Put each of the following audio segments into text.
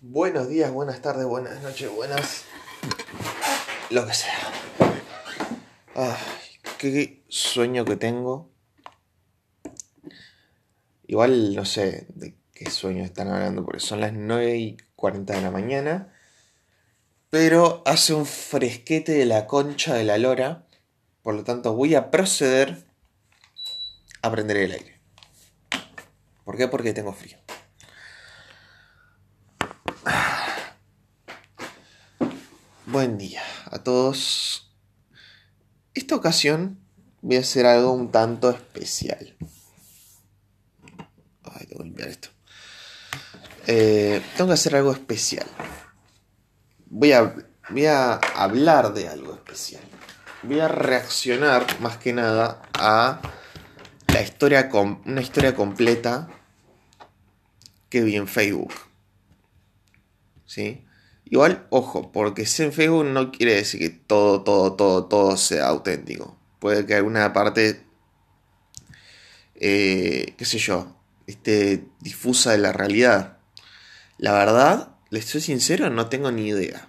Buenos días, buenas tardes, buenas noches, buenas. Lo que sea. Ay, qué sueño que tengo. Igual no sé de qué sueño están hablando, porque son las 9 y 40 de la mañana. Pero hace un fresquete de la concha de la lora. Por lo tanto, voy a proceder a prender el aire. ¿Por qué? Porque tengo frío. Buen día a todos. Esta ocasión voy a hacer algo un tanto especial. Ay, tengo que limpiar esto. Eh, tengo que hacer algo especial. Voy a, voy a hablar de algo especial. Voy a reaccionar más que nada a la historia una historia completa que vi en Facebook. ¿Sí? Igual, ojo, porque si en Facebook no quiere decir que todo, todo, todo, todo sea auténtico. Puede que alguna parte, eh, qué sé yo, esté difusa de la realidad. La verdad, les soy sincero, no tengo ni idea.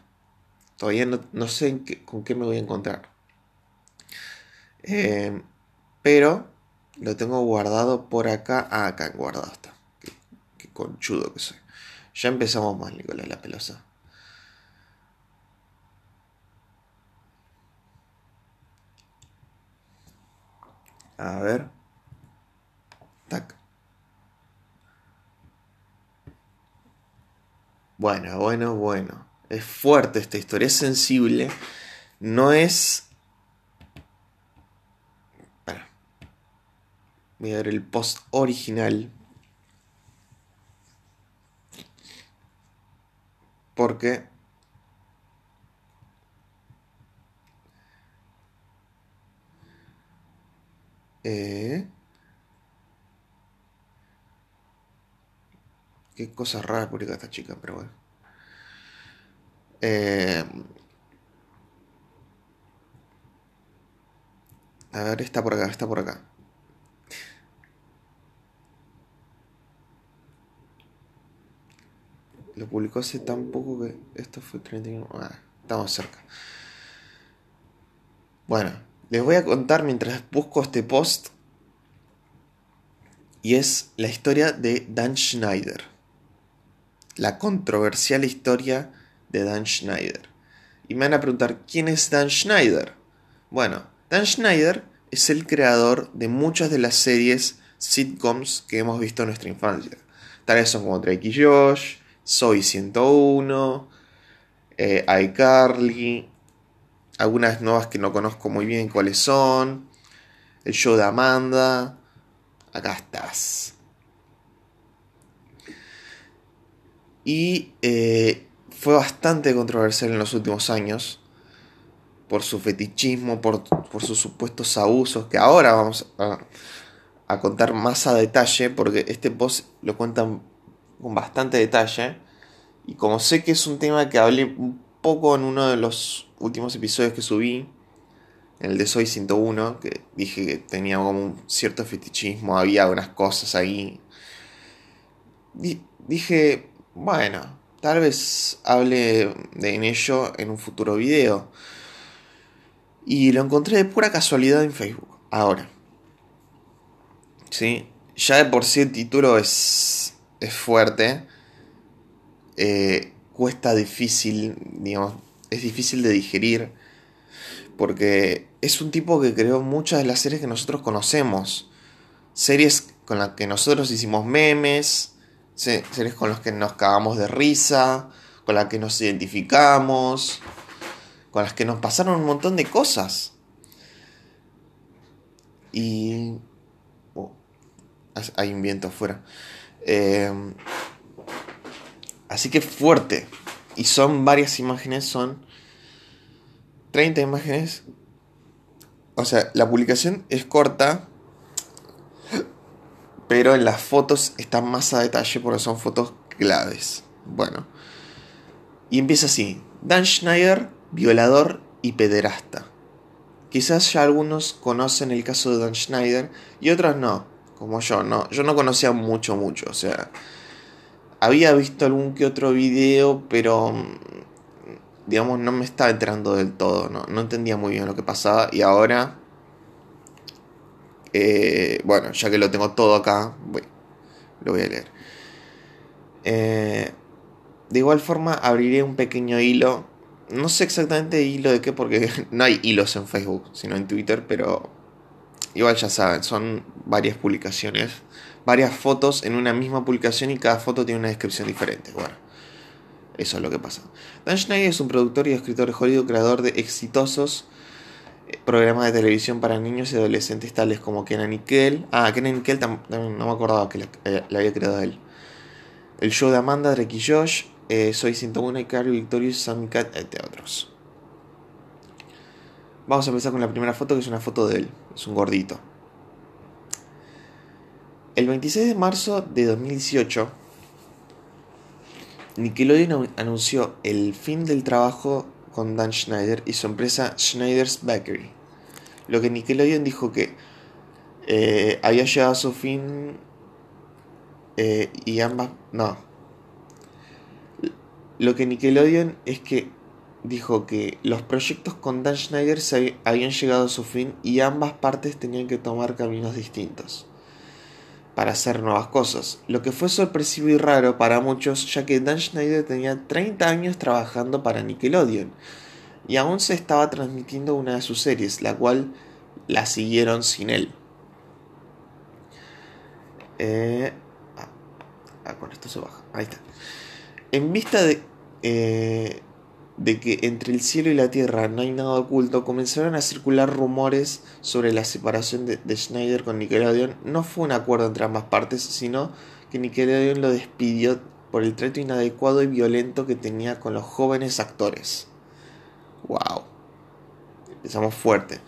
Todavía no, sé con qué me voy a encontrar. Eh, pero lo tengo guardado por acá. Ah, acá guardado está. Qué, qué conchudo que soy. Ya empezamos mal, Nicolás La Pelosa. A ver. Tac. Bueno, bueno, bueno. Es fuerte esta historia, es sensible. No es... Voy a ver el post original. Porque Eh, qué cosa rara publica esta chica, pero bueno. Eh, a ver, está por acá, está por acá. Lo publicó hace tan poco que esto fue 31. Ah, estamos cerca. Bueno, les voy a contar mientras busco este post. Y es la historia de Dan Schneider. La controversial historia de Dan Schneider. Y me van a preguntar, ¿quién es Dan Schneider? Bueno, Dan Schneider es el creador de muchas de las series sitcoms que hemos visto en nuestra infancia. Tales son como Drake y Josh, Soy 101, eh, iCarly, algunas nuevas que no conozco muy bien cuáles son. El show de Amanda. Acá estás. Y eh, fue bastante controversial en los últimos años. Por su fetichismo, por, sus supuestos abusos. Que ahora vamos a, contar más a detalle. Porque este post lo cuentan con bastante detalle. Y como sé que es un tema que hablé poco en uno de los últimos episodios que subí, en el de Soy 101, que dije que tenía como un cierto fetichismo, había unas cosas ahí. dije, bueno, tal vez hable de en ello en un futuro video. Y lo encontré de pura casualidad en Facebook, ahora. ¿Sí? Ya de por sí el título es, es fuerte. Eh, cuesta difícil, digamos, es difícil de digerir porque es un tipo que creó muchas de las series que nosotros conocemos. Series con las que nosotros hicimos memes, series con las que nos cagamos de risa, con las que nos identificamos, con las que nos pasaron un montón de cosas. Y... Oh, hay un viento afuera. Eh, así que fuerte y son varias imágenes, son 30 imágenes. O sea, la publicación es corta, pero en las fotos están más a detalle porque son fotos claves. Bueno, y empieza así: Dan Schneider, violador y pederasta. Quizás ya algunos conocen el caso de Dan Schneider y otros no, como yo, no. Yo no conocía mucho, mucho, o sea, había visto algún que otro video, pero digamos no me estaba enterando del todo, no, no entendía muy bien lo que pasaba y ahora, eh, bueno, ya que lo tengo todo acá, lo voy a leer. Eh, de igual forma abriré un pequeño hilo, no sé exactamente hilo de qué porque no hay hilos en Facebook, sino en Twitter, pero igual ya saben, son varias publicaciones varias fotos en una misma publicación y cada foto tiene una descripción diferente. Bueno, eso es lo que pasa. Dan Schneider es un productor y escritor Hollywood, creador de exitosos eh, programas de televisión para niños y adolescentes tales como Kenan y Kel. Ah, Kenan y Kel no me acordaba que le, había creado él. El show de Amanda, Drake y Josh, eh, Soy 101 y Carrie Victorious, Sammy Cat, entre otros. Vamos a empezar con la primera foto que es una foto de él. Es un gordito. El 26 de marzo de 2018, Nickelodeon anunció el fin del trabajo con Dan Schneider y su empresa Schneider's Bakery. Lo que Nickelodeon dijo que eh, había llegado a su fin eh, y ambas... No. Lo que Nickelodeon es que dijo que los proyectos con Dan Schneider habían llegado a su fin y ambas partes tenían que tomar caminos distintos para hacer nuevas cosas, lo que fue sorpresivo y raro para muchos ya que Dan Schneider tenía 30 años trabajando para Nickelodeon y aún se estaba transmitiendo una de sus series, la cual la siguieron sin él. Eh, ah, ah, con esto se baja, ahí está. En vista de, eh, de que entre el cielo y la tierra no hay nada oculto, comenzaron a circular rumores sobre la separación de, Schneider con Nickelodeon. No fue un acuerdo entre ambas partes, sino que Nickelodeon lo despidió por el trato inadecuado y violento que tenía con los jóvenes actores. ¡Wow! Empezamos fuerte.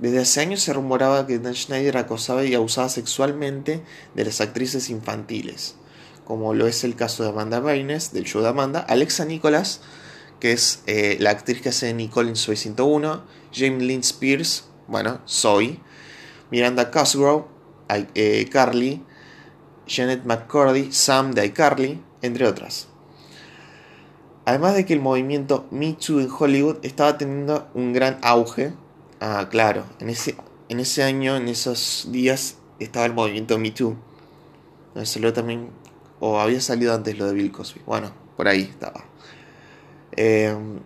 Desde hace años se rumoraba que Dan Schneider acosaba y abusaba sexualmente de las actrices infantiles, como lo es el caso de Amanda Baines, del show de Amanda, Alexa Nicholas, que es eh, la actriz que hace Nicole en Soy 101, James Lynn Spears, bueno, Soy, Miranda Cosgrove, eh, Carly, Janet McCurdy, Sam de iCarly, entre otras. Además de que el movimiento Me Too en Hollywood estaba teniendo un gran auge. Ah, claro, en ese, en ese año, en esos días, estaba el movimiento Me Too. Salió también, o había salido antes lo de Bill Cosby. Bueno, por ahí estaba. Em,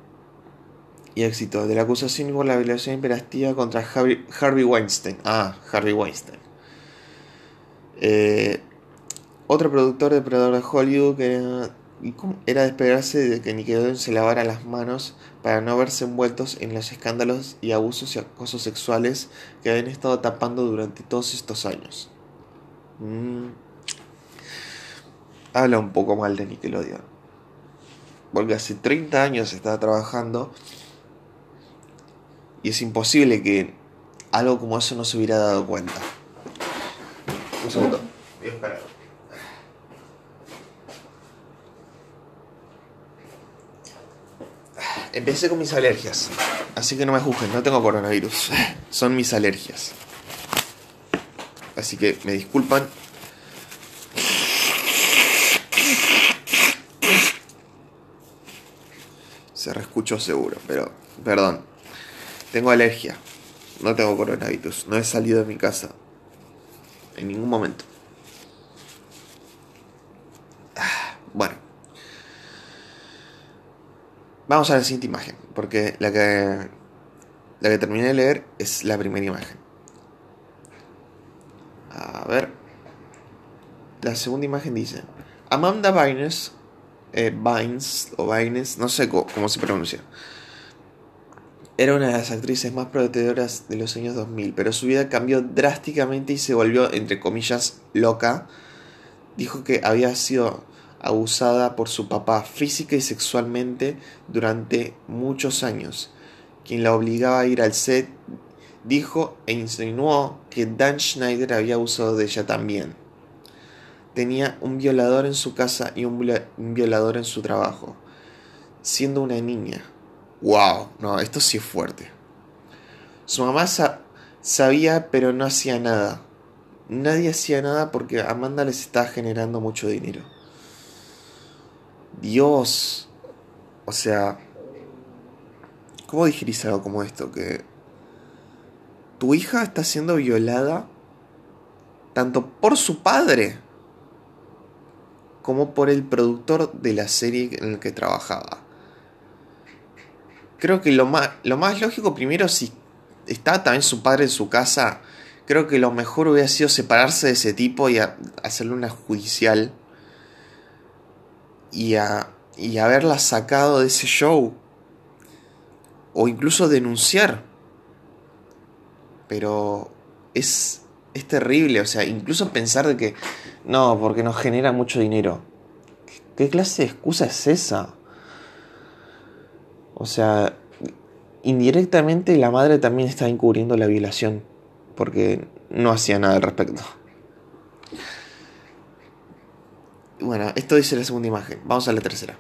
y éxito de la acusación por la violación imperativa contra Harvey, Weinstein. Ah, Harvey Weinstein. Eh, otro productor depredador de Hollywood que era, esperarse de que Nickelodeon se lavara las manos para no verse envueltos en los escándalos y abusos y acosos sexuales que habían estado tapando durante todos estos años. Mm. Habla un poco mal de Nickelodeon porque hace 30 años estaba trabajando y es imposible que algo como eso no se hubiera dado cuenta. Un segundo, voy a. Empecé con mis alergias, así que no me juzguen, no tengo coronavirus, son mis alergias. Así que me disculpan se reescuchó seguro, pero perdón. Tengo alergia. No tengo coronavirus. No he salido de mi casa. En ningún momento. Ah, bueno. Vamos a la siguiente imagen. Porque la que, la que terminé de leer es la primera imagen. A ver. La segunda imagen dice: Amanda Bynes eh, Vines o Vines, no sé cómo, se pronuncia. Era una de las actrices más prometedoras de los años 2000, pero su vida cambió drásticamente y se volvió, entre comillas, loca. Dijo que había sido abusada por su papá física y sexualmente durante muchos años, quien la obligaba a ir al set, dijo e insinuó que Dan Schneider había abusado de ella también tenía un violador en su casa y un violador en su trabajo, siendo una niña. ¡Wow! No, esto sí es fuerte. Su mamá sabía, pero no hacía nada. Nadie hacía nada porque Amanda les estaba generando mucho dinero. Dios. O sea, ¿cómo digerís algo como esto? Que tu hija está siendo violada tanto por su padre como por el productor de la serie en el que trabajaba. Creo que lo más, lo más lógico primero si está también su padre en su casa, creo que lo mejor hubiera sido separarse de ese tipo y hacerle una judicial y, a, y haberla sacado de ese show o incluso denunciar. Pero es, es terrible, o sea, incluso pensar de que no, porque nos genera mucho dinero. ¿Qué clase de excusa es esa? O sea, indirectamente la madre también está encubriendo la violación, porque no hacía nada al respecto. Bueno, esto dice la segunda imagen. Vamos a la tercera.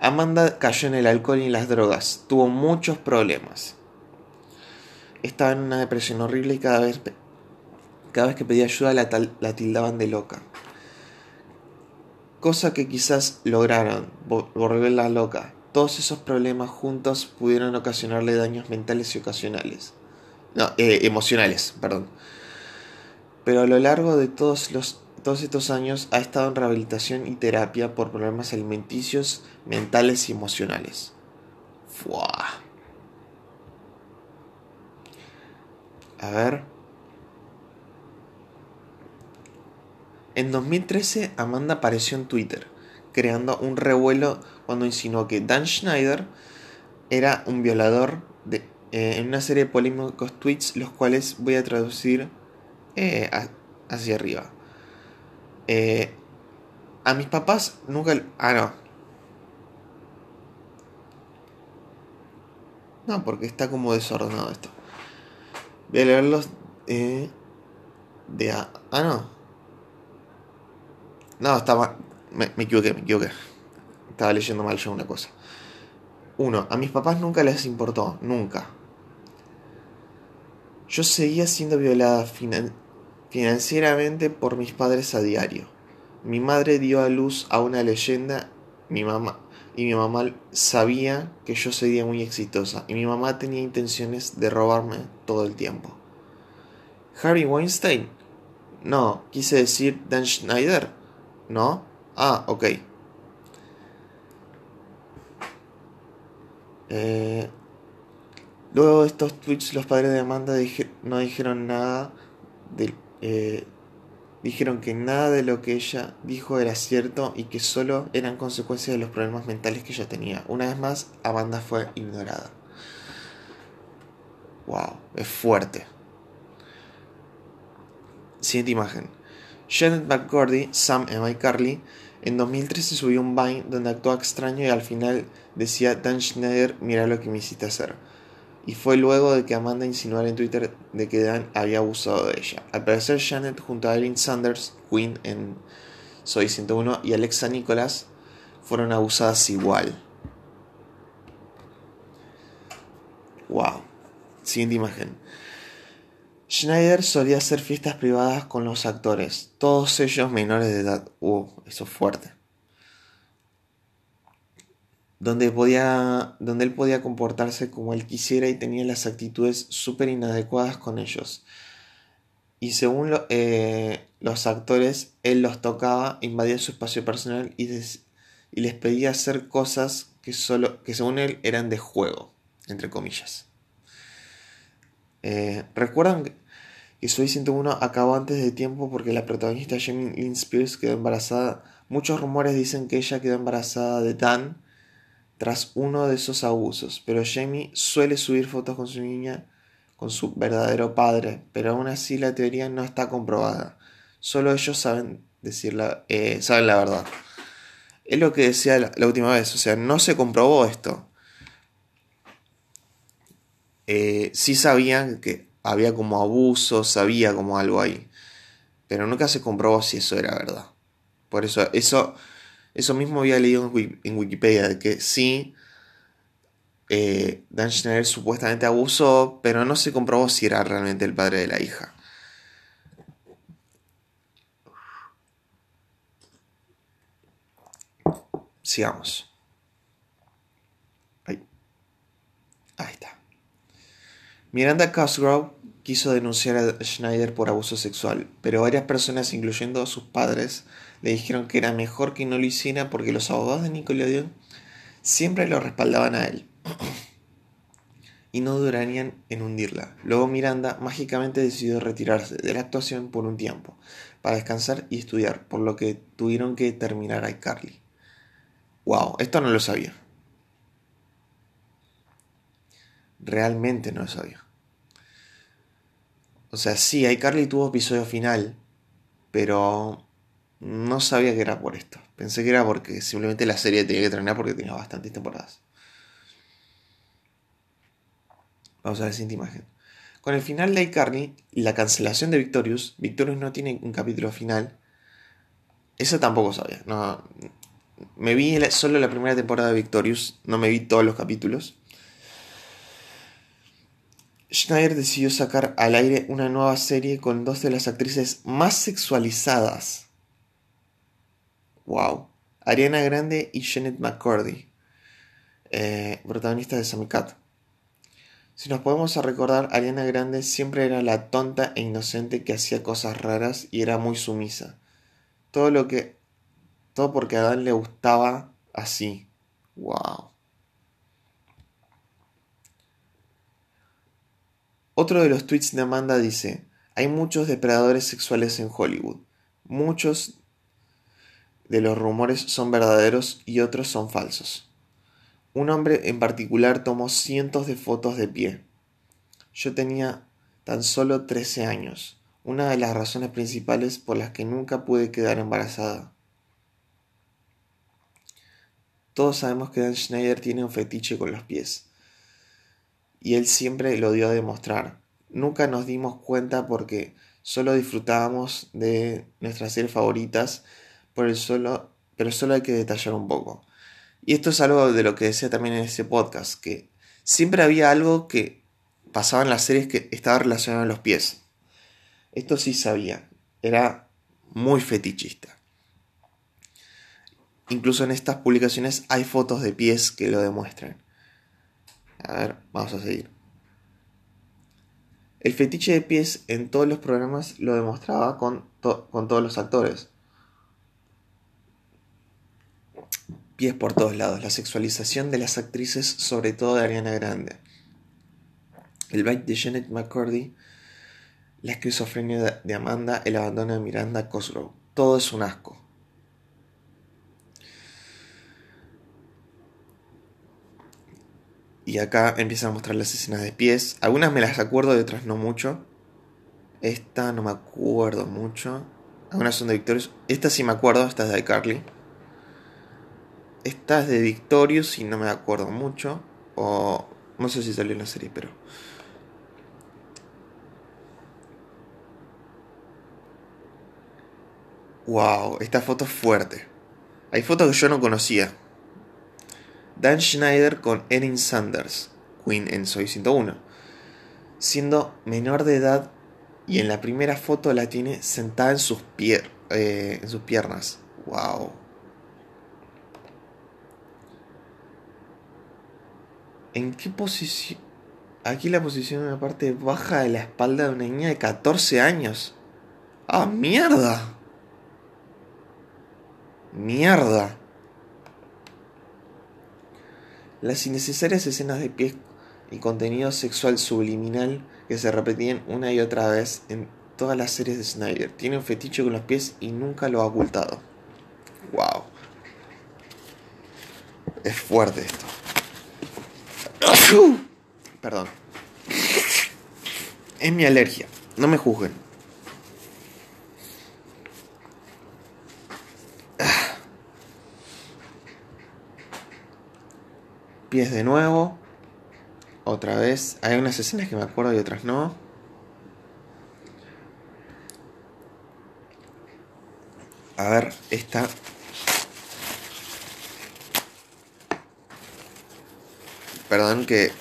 Amanda cayó en el alcohol y las drogas. Tuvo muchos problemas. Estaba en una depresión horrible y cada vez, cada vez que pedía ayuda la, la tildaban de loca. Cosa que quizás lograron volverla loca. Todos esos problemas juntos pudieron ocasionarle daños mentales y ocasionales. No, eh, emocionales, perdón. Pero a lo largo de todos los todos estos años ha estado en rehabilitación y terapia por problemas alimenticios, mentales y emocionales. Fuah. A ver. En 2013, Amanda apareció en Twitter, creando un revuelo cuando insinuó que Dan Schneider era un violador de, eh, en una serie de polémicos tweets, los cuales voy a traducir eh, hacia arriba. Eh, a mis papás nunca... Ah, no. No, porque está como desordenado esto. Voy a leerlos de... Ah, no. No, estaba... Me, me equivoqué, me equivoqué. Estaba leyendo mal yo una cosa. Uno, a mis papás nunca les importó, nunca. Yo seguía siendo violada final, financieramente por mis padres a diario. Mi madre dio a luz a una leyenda, mi mamá y mi mamá sabía que yo sería muy exitosa y mi mamá tenía intenciones de robarme todo el tiempo. Harry Weinstein? No, quise decir Dan Schneider. ¿No? Ah, ok. Eh, luego de estos tweets los padres de Amanda no dijeron nada eh, dijeron que nada de lo que ella dijo era cierto y que solo eran consecuencias de los problemas mentales que ella tenía. Una vez más, Amanda fue ignorada. Wow, es fuerte. Siguiente imagen. Janet McCordy, Sam y Mike Carly, en 2013 subió un Vine donde actuó extraño y al final decía Dan Schneider, mira lo que me hiciste hacer y fue luego de que Amanda insinuara en Twitter de que Dan había abusado de ella. Al parecer Janet junto a Erin Sanders, Queen en Soy 101 y Alexa Nicholas fueron abusadas igual. Wow. Siguiente imagen. Schneider solía hacer fiestas privadas con los actores, todos ellos menores de edad. Uh, eso es fuerte donde, podía, donde él podía comportarse como él quisiera y tenía las actitudes súper inadecuadas con ellos. Y según eh, los actores, él los tocaba, invadía su espacio personal y, les pedía hacer cosas que, solo, que según él eran de juego, entre comillas. Eh, ¿Recuerdan que Soy 101 acabó antes de tiempo porque la protagonista Jamie Lynn Spears quedó embarazada? Muchos rumores dicen que ella quedó embarazada de Dan tras uno de esos abusos, pero Jamie suele subir fotos con su niña con su verdadero padre, pero aún así la teoría no está comprobada. Solo ellos saben decirla, eh, saben la verdad. Es lo que decía la, última vez, o sea, no se comprobó esto. Eh, sí sabían que había como abuso, sabía como algo ahí, pero nunca se comprobó si eso era verdad. Por eso, eso eso mismo había leído en Wikipedia, de que sí, eh, Dan Schneider supuestamente abusó, pero no se comprobó si era realmente el padre de la hija. sigamos. Ahí. Ahí está. Miranda Cosgrove quiso denunciar a Schneider por abuso sexual, pero varias personas, incluyendo sus padres, le dijeron que era mejor que no lo hiciera porque los abogados de Nickelodeon siempre lo respaldaban a él y no durarían en hundirla. Luego Miranda mágicamente decidió retirarse de la actuación por un tiempo, para descansar y estudiar, por lo que tuvieron que terminar a iCarly. Wow, esto no lo sabía. Realmente no lo sabía. O sea, sí, iCarly tuvo episodio final, pero no sabía que era por esto. Pensé que era porque simplemente la serie tenía que terminar porque tenía bastantes temporadas. Vamos a la siguiente imagen. Con el final de iCarly y la cancelación de Victorious, Victorious no tiene un capítulo final. Eso tampoco sabía. No, me vi solo la primera temporada de Victorious, no me vi todos los capítulos. Schneider decidió sacar al aire una nueva serie con dos de las actrices más sexualizadas. Wow. Ariana Grande y Janet McCurdy, eh, protagonistas de Sammy Cat. Si nos podemos recordar, Ariana Grande siempre era la tonta e inocente que hacía cosas raras y era muy sumisa. Todo lo que. Todo porque a Adán le gustaba así. Wow. Otro de los tweets de Amanda dice: Hay muchos depredadores sexuales en Hollywood. Muchos de los rumores son verdaderos y otros son falsos. Un hombre en particular tomó cientos de fotos de pie. Yo tenía tan solo 13 años, una de las razones principales por las que nunca pude quedar embarazada. Todos sabemos que Dan Schneider tiene un fetiche con los pies. Y él siempre lo dio a demostrar. Nunca nos dimos cuenta porque solo disfrutábamos de nuestras series favoritas por el solo, pero solo hay que detallar un poco. Y esto es algo de lo que decía también en ese podcast, que siempre había algo que pasaba en las series que estaba relacionado a los pies. Esto sí sabía, era muy fetichista. Incluso en estas publicaciones hay fotos de pies que lo demuestran. A ver, vamos a seguir. El fetiche de pies en todos los programas lo demostraba con, con todos los actores. pies por todos lados, la sexualización de las actrices, sobre todo de Ariana Grande, el bite de Janet McCurdy, la esquizofrenia de Amanda, el abandono de Miranda Cosgrove. Todo es un asco. Y acá empiezan a mostrar las escenas de pies. Algunas me las acuerdo y otras no mucho. Esta no me acuerdo mucho. Algunas son de Victorious. Esta sí me acuerdo, esta es de iCarly. Esta es de Victorious y no me acuerdo mucho. O no sé si salió en la serie, pero... Wow, esta foto es fuerte. Hay fotos que yo no conocía. Dan Schneider con Erin Sanders, Queen en Soy 101. Siendo menor de edad y en la primera foto la tiene sentada en sus, eh, en sus piernas. Wow. ¿En qué posición? Aquí la posición en la parte baja de la espalda de una niña de 14 años. ¡Ah, mierda! ¡Mierda! Las innecesarias escenas de pies y contenido sexual subliminal que se repetían una y otra vez en todas las series de Snyder. Tiene un fetiche con los pies y nunca lo ha ocultado. ¡Wow! Es fuerte esto. Perdón. Es mi alergia. No me juzguen. Pies de nuevo. Otra vez. Hay unas escenas que me acuerdo y otras no. A ver, esta Perdón que...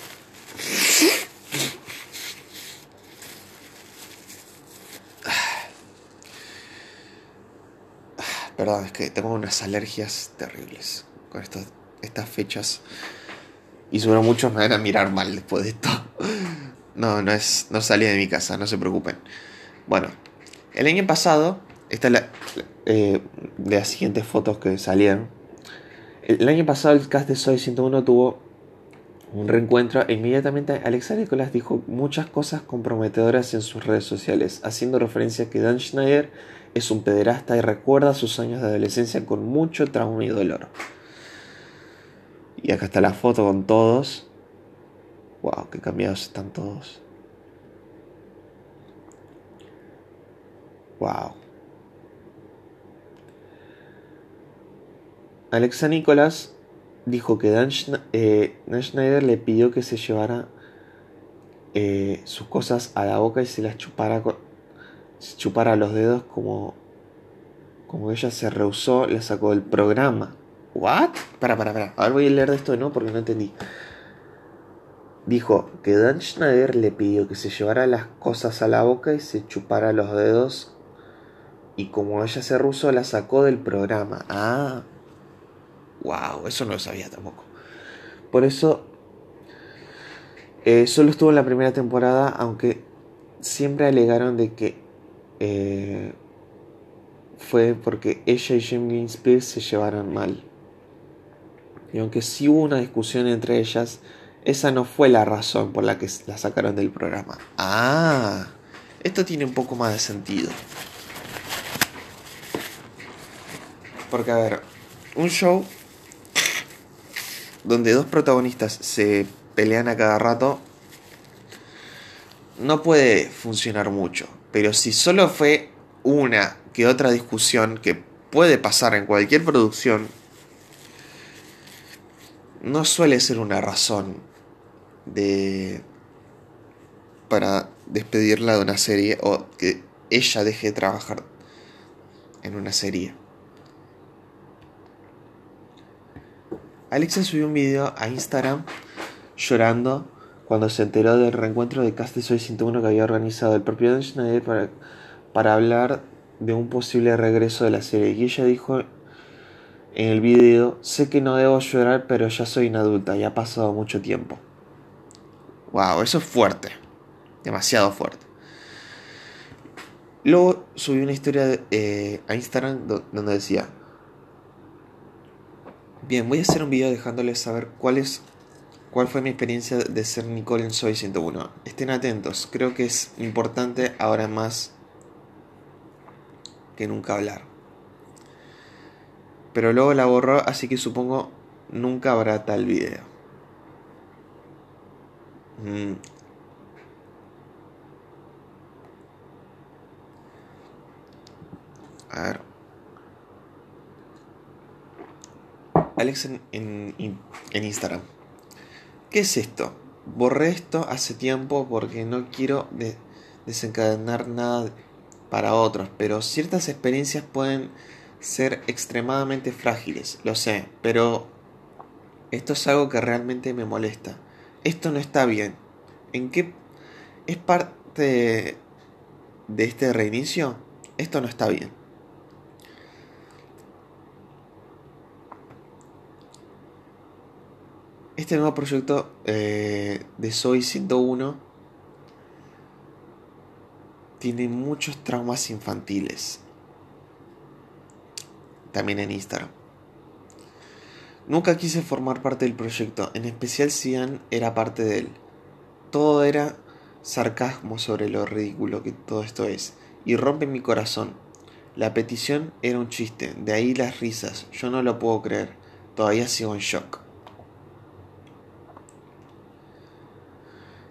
Perdón, es que tengo unas alergias terribles. con estas fechas. Y seguro muchos me van a mirar mal después de esto. No, no es. No salí de mi casa, no se preocupen. Bueno, el año pasado, esta es la, eh, de las siguientes fotos que salieron. El, año pasado el cast de Soy 101 tuvo un reencuentro e inmediatamente Alexa Nicolás dijo muchas cosas comprometedoras en sus redes sociales, haciendo referencia a que Dan Schneider es un pederasta y recuerda sus años de adolescencia con mucho trauma y dolor. Y acá está la foto con todos. Wow, qué cambiados están todos. Wow. Alexa Nicolás dijo que Dan, eh, Schneider le pidió que se llevara eh, sus cosas a la boca y se las chupara, se chupara los dedos como, como ella se rehusó, le sacó del programa. ¿What? Para, para, para. Ahora voy a leer de esto nuevo porque no entendí. Dijo que Dan Schneider le pidió que se llevara las cosas a la boca y se chupara los dedos. Y como ella se rehusó, la sacó del programa. Ah. Wow, eso no lo sabía tampoco. Por eso eh, solo estuvo en la primera temporada, aunque siempre alegaron de que eh, fue porque ella y Jamie Spears se llevaron mal. Y aunque sí hubo una discusión entre ellas, esa no fue la razón por la que la sacaron del programa. Ah, esto tiene un poco más de sentido. Porque, a ver, un show donde dos protagonistas se pelean a cada rato no puede funcionar mucho. Pero si solo fue una que otra discusión que puede pasar en cualquier producción, no suele ser una razón de para despedirla de una serie o que ella deje de trabajar en una serie. Alexa subió un video a Instagram llorando cuando se enteró del reencuentro de Cast Soy 101 que había organizado el propio Dan Schneider para, para hablar de un posible regreso de la serie. Y ella dijo en el video, sé que no debo llorar, pero ya soy una adulta y ha pasado mucho tiempo. Wow, eso es fuerte. Demasiado fuerte. Luego subí una historia eh, a Instagram donde decía, bien, voy a hacer un video dejándoles saber cuál es cuál fue mi experiencia de ser Nicole en Soy 101. Estén atentos, creo que es importante ahora más que nunca hablar pero luego la borró, así que supongo nunca habrá tal video. Mm. A ver. Alex en, en, Instagram. ¿Qué es esto? Borré esto hace tiempo porque no quiero desencadenar nada para otros, pero ciertas experiencias pueden ser extremadamente frágiles, lo sé, pero esto es algo que realmente me molesta. Esto no está bien. ¿En qué es parte de este reinicio? Esto no está bien. Este nuevo proyecto eh, de Soy 101 tiene muchos traumas infantiles también en Instagram. Nunca quise formar parte del proyecto, en especial si Ann era parte de él. Todo era sarcasmo sobre lo ridículo que todo esto es, y rompe mi corazón. La petición era un chiste, de ahí las risas, yo no lo puedo creer, todavía sigo en shock.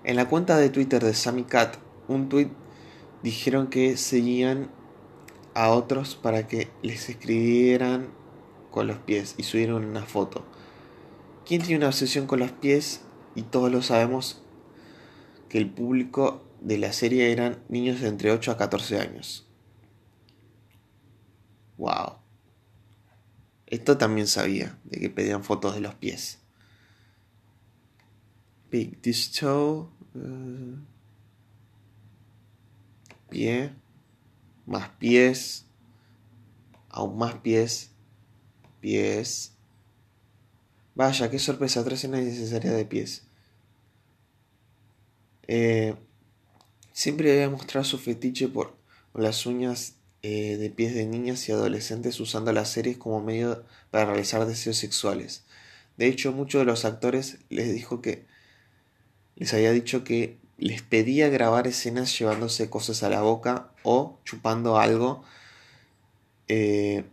En la cuenta de Twitter de Sammy Cat, un tweet dijeron que seguían a otros para que les escribieran con los pies y subieron una foto. ¿Quién tiene una obsesión con los pies? Y todos lo sabemos que el público de la serie eran niños de entre 8 a 14 años. Wow. Esto también sabía, de que pedían fotos de los pies. Big this toe. Uh, pie más pies, aún más pies, pies, Vaya, qué sorpresa, tres escenas innecesarias de pies. Eh, siempre había mostrado su fetiche por, las uñas eh, de pies de niñas y adolescentes usando las series como medio para realizar deseos sexuales. De hecho, muchos de los actores les dijo que les había dicho que les pedía grabar escenas llevándose cosas a la boca o chupando algo eh,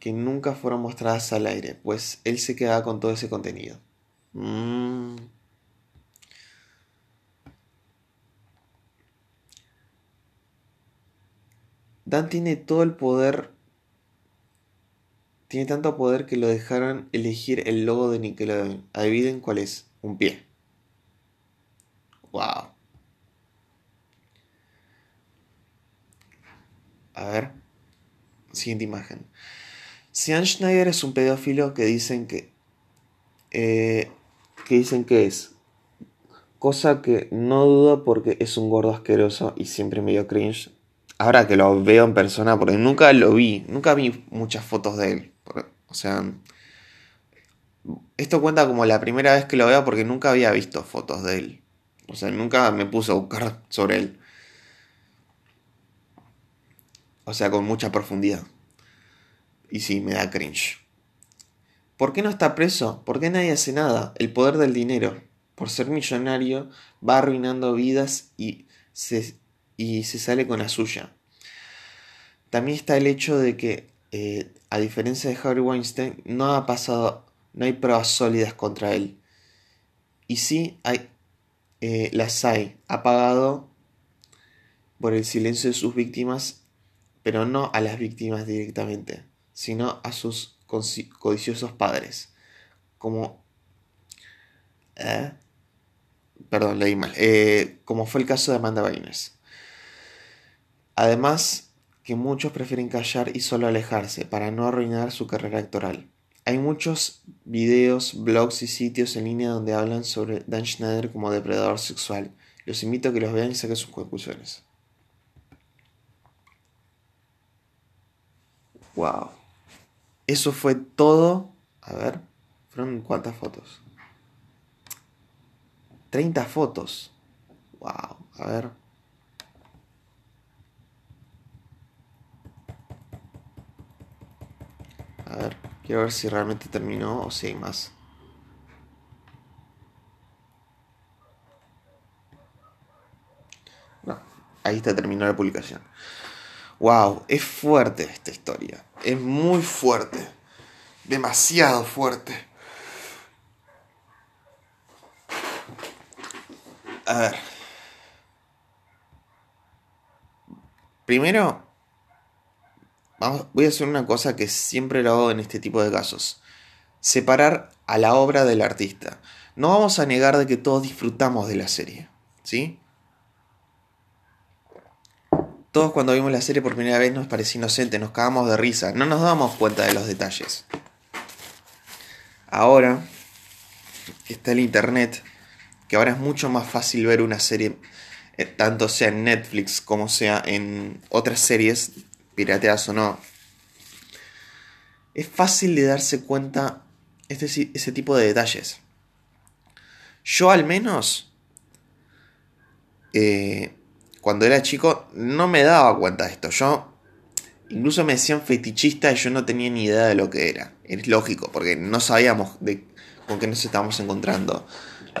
que nunca fueron mostradas al aire, pues él se quedaba con todo ese contenido. Mm. Dan tiene todo el poder. Tiene tanto poder que lo dejaron elegir el logo de Nickelodeon. Adivinen cuál es. Un pie. Wow. A ver. Siguiente imagen. Sean Schneider es un pedófilo que dicen que. Eh, que dicen que es. Cosa que no dudo porque es un gordo asqueroso y siempre medio cringe ahora que lo veo en persona, porque nunca lo vi, nunca vi muchas fotos de él. O sea, esto cuenta como la primera vez que lo veo porque nunca había visto fotos de él. O sea, nunca me puse a buscar sobre él. O sea, con mucha profundidad. Y sí, me da cringe. ¿Por qué no está preso? ¿Por qué nadie hace nada? El poder del dinero. Por ser millonario, va arruinando vidas y se y se sale con la suya. También está el hecho de que, eh, a diferencia de Harry Weinstein, no ha pasado, no hay pruebas sólidas contra él. Y sí hay, eh, las hay, ha pagado por el silencio de sus víctimas, pero no a las víctimas directamente, sino a sus codiciosos padres, como... ¿eh? Perdón, leí mal. como fue el caso de Amanda Bynes. Además, que muchos prefieren callar y solo alejarse para no arruinar su carrera actoral. Hay muchos videos, blogs y sitios en línea donde hablan sobre Dan Schneider como depredador sexual. Los invito a que los vean y saquen sus conclusiones. Wow. Eso fue todo. A ver, ¿fueron cuántas fotos? 30 fotos. Wow. A ver. A ver, quiero ver si realmente terminó o si hay más. No, ahí está terminó la publicación. Wow, es fuerte esta historia. Es muy fuerte. Demasiado fuerte. A ver. Primero, voy a hacer una cosa que siempre lo hago en este tipo de casos. Separar a la obra del artista. No vamos a negar de que todos disfrutamos de la serie. ¿Sí? Todos cuando vimos la serie por primera vez nos parecía inocente, nos cagamos de risa, no nos damos cuenta de los detalles. Ahora está el internet, que ahora es mucho más fácil ver una serie, eh, tanto sea en Netflix como sea en otras series pirateadas o no, es fácil de darse cuenta este, ese tipo de detalles. Yo al menos, eh, cuando era chico, no me daba cuenta de esto. Yo, incluso me decían fetichista y yo no tenía ni idea de lo que era. Es lógico, porque no sabíamos de, con qué nos estábamos encontrando.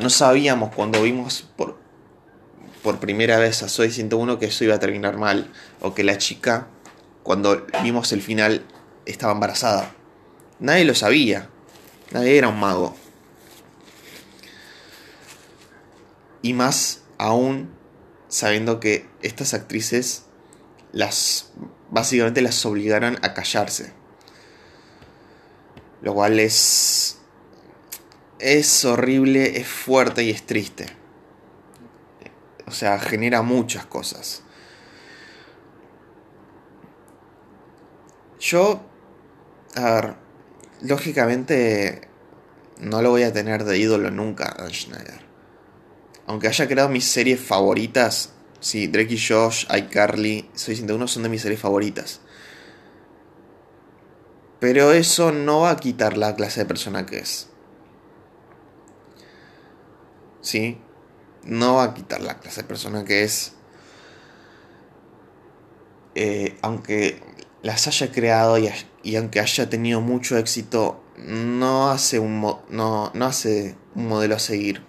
No sabíamos cuando vimos por, por primera vez a Soy 101 que eso iba a terminar mal. O que la chica cuando vimos el final, estaba embarazada. Nadie lo sabía. Nadie era un mago. Y más aún sabiendo que estas actrices las básicamente las obligaron a callarse. Lo cual es es horrible, es fuerte y es triste. O sea, genera muchas cosas. Yo, a ver, lógicamente no lo voy a tener de ídolo nunca a Schneider. Aunque haya creado mis series favoritas, sí, Drake y Josh, iCarly, Soy 101 son de mis series favoritas. Pero eso no va a quitar la clase de persona que es. ¿Sí? No va a quitar la clase de persona que es. Eh, aunque las haya creado y, aunque haya tenido mucho éxito, no hace un, no, no hace un modelo a seguir.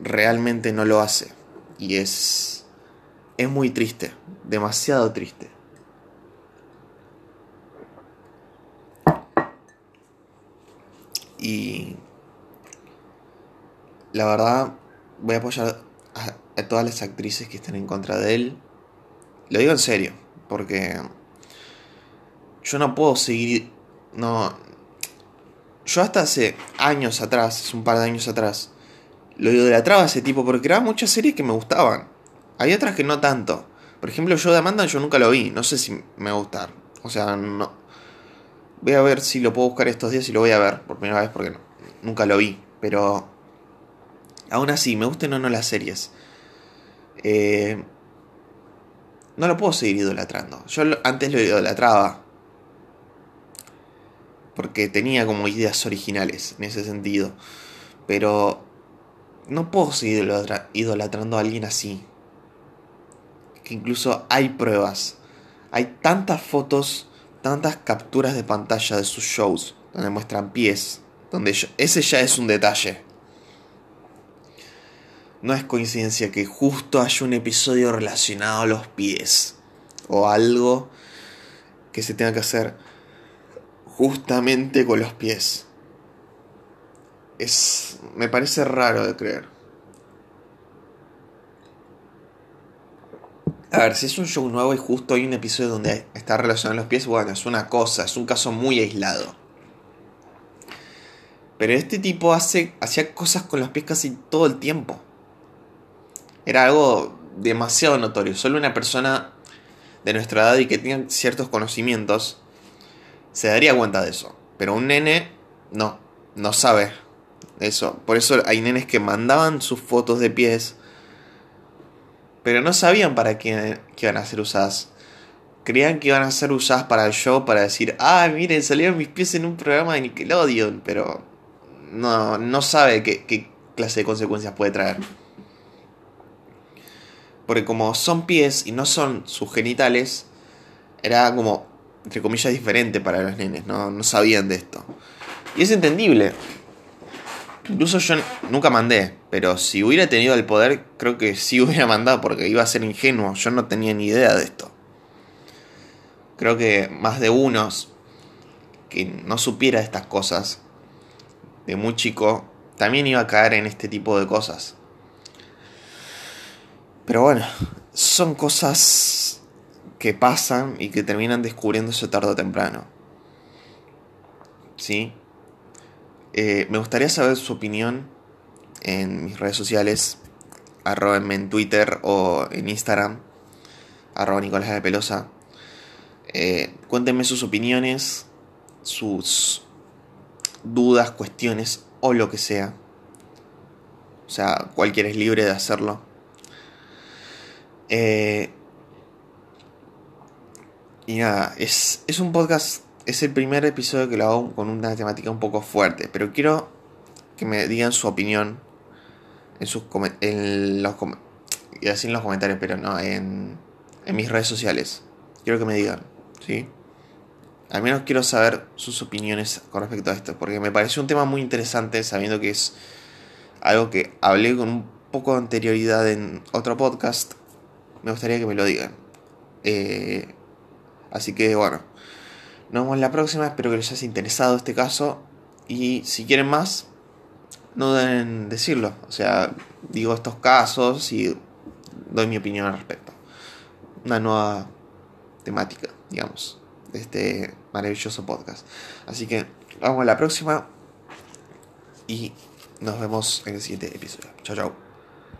Realmente no lo hace. Y es, es muy triste, demasiado triste. Y la verdad, voy a apoyar a, a, todas las actrices que estén en contra de él. Lo digo en serio, porque yo no puedo seguir. No. Yo hasta hace años atrás, hace un par de años atrás, lo idolatraba a ese tipo porque era muchas series que me gustaban. Hay otras que no tanto. Por ejemplo, yo de Amanda yo nunca lo vi. No sé si me va a gustar. O sea, no. Voy a ver si lo puedo buscar estos días y lo voy a ver por primera vez porque no, nunca lo vi. Pero aún así, me gusten o no las series. Eh, no lo puedo seguir idolatrando. Yo antes lo idolatraba. Porque tenía como ideas originales en ese sentido. Pero no puedo seguir idolatrando a alguien así. Que incluso hay pruebas. Hay tantas fotos, tantas capturas de pantalla de sus shows donde muestran pies. Donde ese ya es un detalle. No es coincidencia que justo haya un episodio relacionado a los pies. O algo que se tenga que hacer justamente con los pies. Es. me parece raro de creer. A ver, si es un show nuevo y justo hay un episodio donde está relacionado a los pies, bueno, es una cosa, es un caso muy aislado. Pero este tipo hace, hacía cosas con los pies casi todo el tiempo. Era algo demasiado notorio. Solo una persona de nuestra edad y que tenga ciertos conocimientos se daría cuenta de eso. Pero un nene no, no sabe eso. Por eso hay nenes que mandaban sus fotos de pies, pero no sabían para qué, iban a ser usadas. Creían que iban a ser usadas para el show, para decir, ah, miren, salieron mis pies en un programa de Nickelodeon, pero no, no sabe qué, qué clase de consecuencias puede traer. Porque como son pies y no son sus genitales, era como, entre comillas, diferente para los nenes, no, no sabían de esto. Y es entendible, Incluso yo nunca mandé, pero si hubiera tenido el poder, creo que sí hubiera mandado porque iba a ser ingenuo. Yo no tenía ni idea de esto. Creo que más de unos que no supiera estas cosas de muy chico también iba a caer en este tipo de cosas. Pero bueno, son cosas que pasan y que terminan descubriéndose tarde o temprano. ¿Sí? Eh, me gustaría saber su opinión en mis redes sociales, arrobenme en Twitter o en Instagram, arroba Nicolás de Pelosa. Eh, cuéntenme sus opiniones, sus dudas, cuestiones o lo que sea. O sea, cualquiera es libre de hacerlo. Eh, y nada, es, es un podcast es el primer episodio que lo hago con una temática un poco fuerte, pero quiero que me digan su opinión en sus en los y así en los comentarios, pero no en, en mis redes sociales. Quiero que me digan, ¿sí? Al menos quiero saber sus opiniones con respecto a esto, porque me pareció un tema muy interesante, sabiendo que es algo que hablé con un poco de anterioridad en otro podcast. Me gustaría que me lo digan. Eh, así que bueno. Nos vemos la próxima, espero que les haya interesado este caso y si quieren más, no deben decirlo. O sea, digo estos casos y doy mi opinión al respecto. Una nueva temática, digamos, de este maravilloso podcast. Así que vamos a la próxima y nos vemos en el siguiente episodio. Chao, chao.